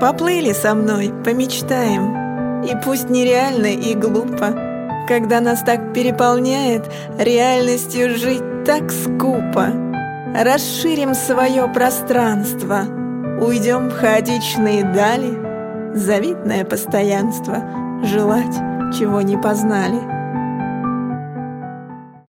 Поплыли со мной, помечтаем. И пусть нереально и глупо, Когда нас так переполняет Реальностью жить так скупо. Расширим свое пространство, Уйдем в хаотичные дали, Завидное постоянство, Желать, чего не познали.